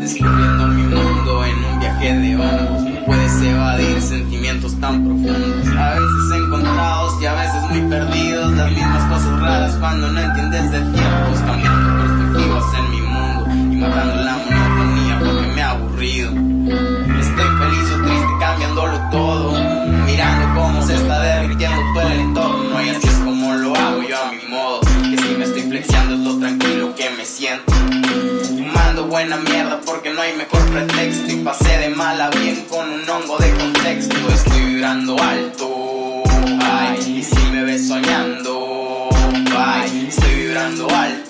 Descubriendo mi mundo en un viaje de hongos. No puedes evadir sentimientos tan profundos. A veces encontrados y a veces muy perdidos. Las mismas cosas raras cuando no entiendes de tiempos. Flexiando es lo tranquilo que me siento. Fumando buena mierda porque no hay mejor pretexto. Y pasé de mal a bien con un hongo de contexto. Estoy vibrando alto. Ay, y si me ves soñando. Ay, estoy vibrando alto.